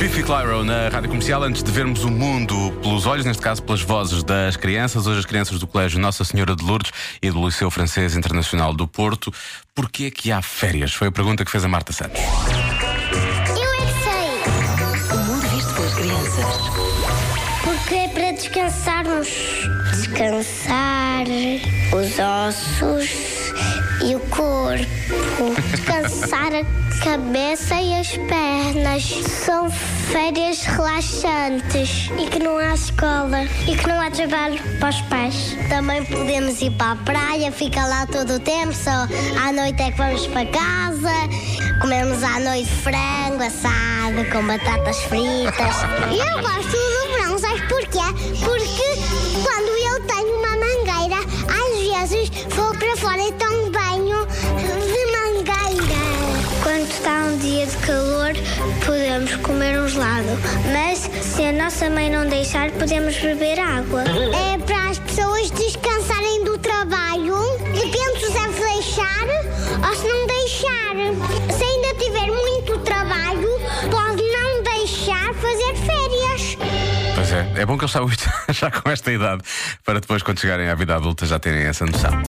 Biffy Clyro na rádio comercial. Antes de vermos o mundo pelos olhos, neste caso pelas vozes das crianças, hoje as crianças do Colégio Nossa Senhora de Lourdes e do Liceu Francês Internacional do Porto. Porquê é que há férias? Foi a pergunta que fez a Marta Santos. Eu é que sei. O mundo visto pelas crianças. Porque é para descansarmos. Descansar os ossos e o corpo. Descansar a cabeça e as pernas. São férias relaxantes e que não há escola e que não há trabalho para os pais. Também podemos ir para a praia, fica lá todo o tempo, só à noite é que vamos para casa. Comemos à noite frango assado com batatas fritas. Eu gosto do verão, sabes porquê? Porque quando eu tenho uma mangueira, às vezes vou para fora e tomo banho dia de calor, podemos comer um gelado. Mas se a nossa mãe não deixar, podemos beber água. É para as pessoas descansarem do trabalho. Depende se deve deixar ou se não deixar. Se ainda tiver muito trabalho, pode não deixar fazer férias. Pois é, é bom que eles saibam isto já com esta idade, para depois, quando chegarem à vida adulta, já terem essa noção.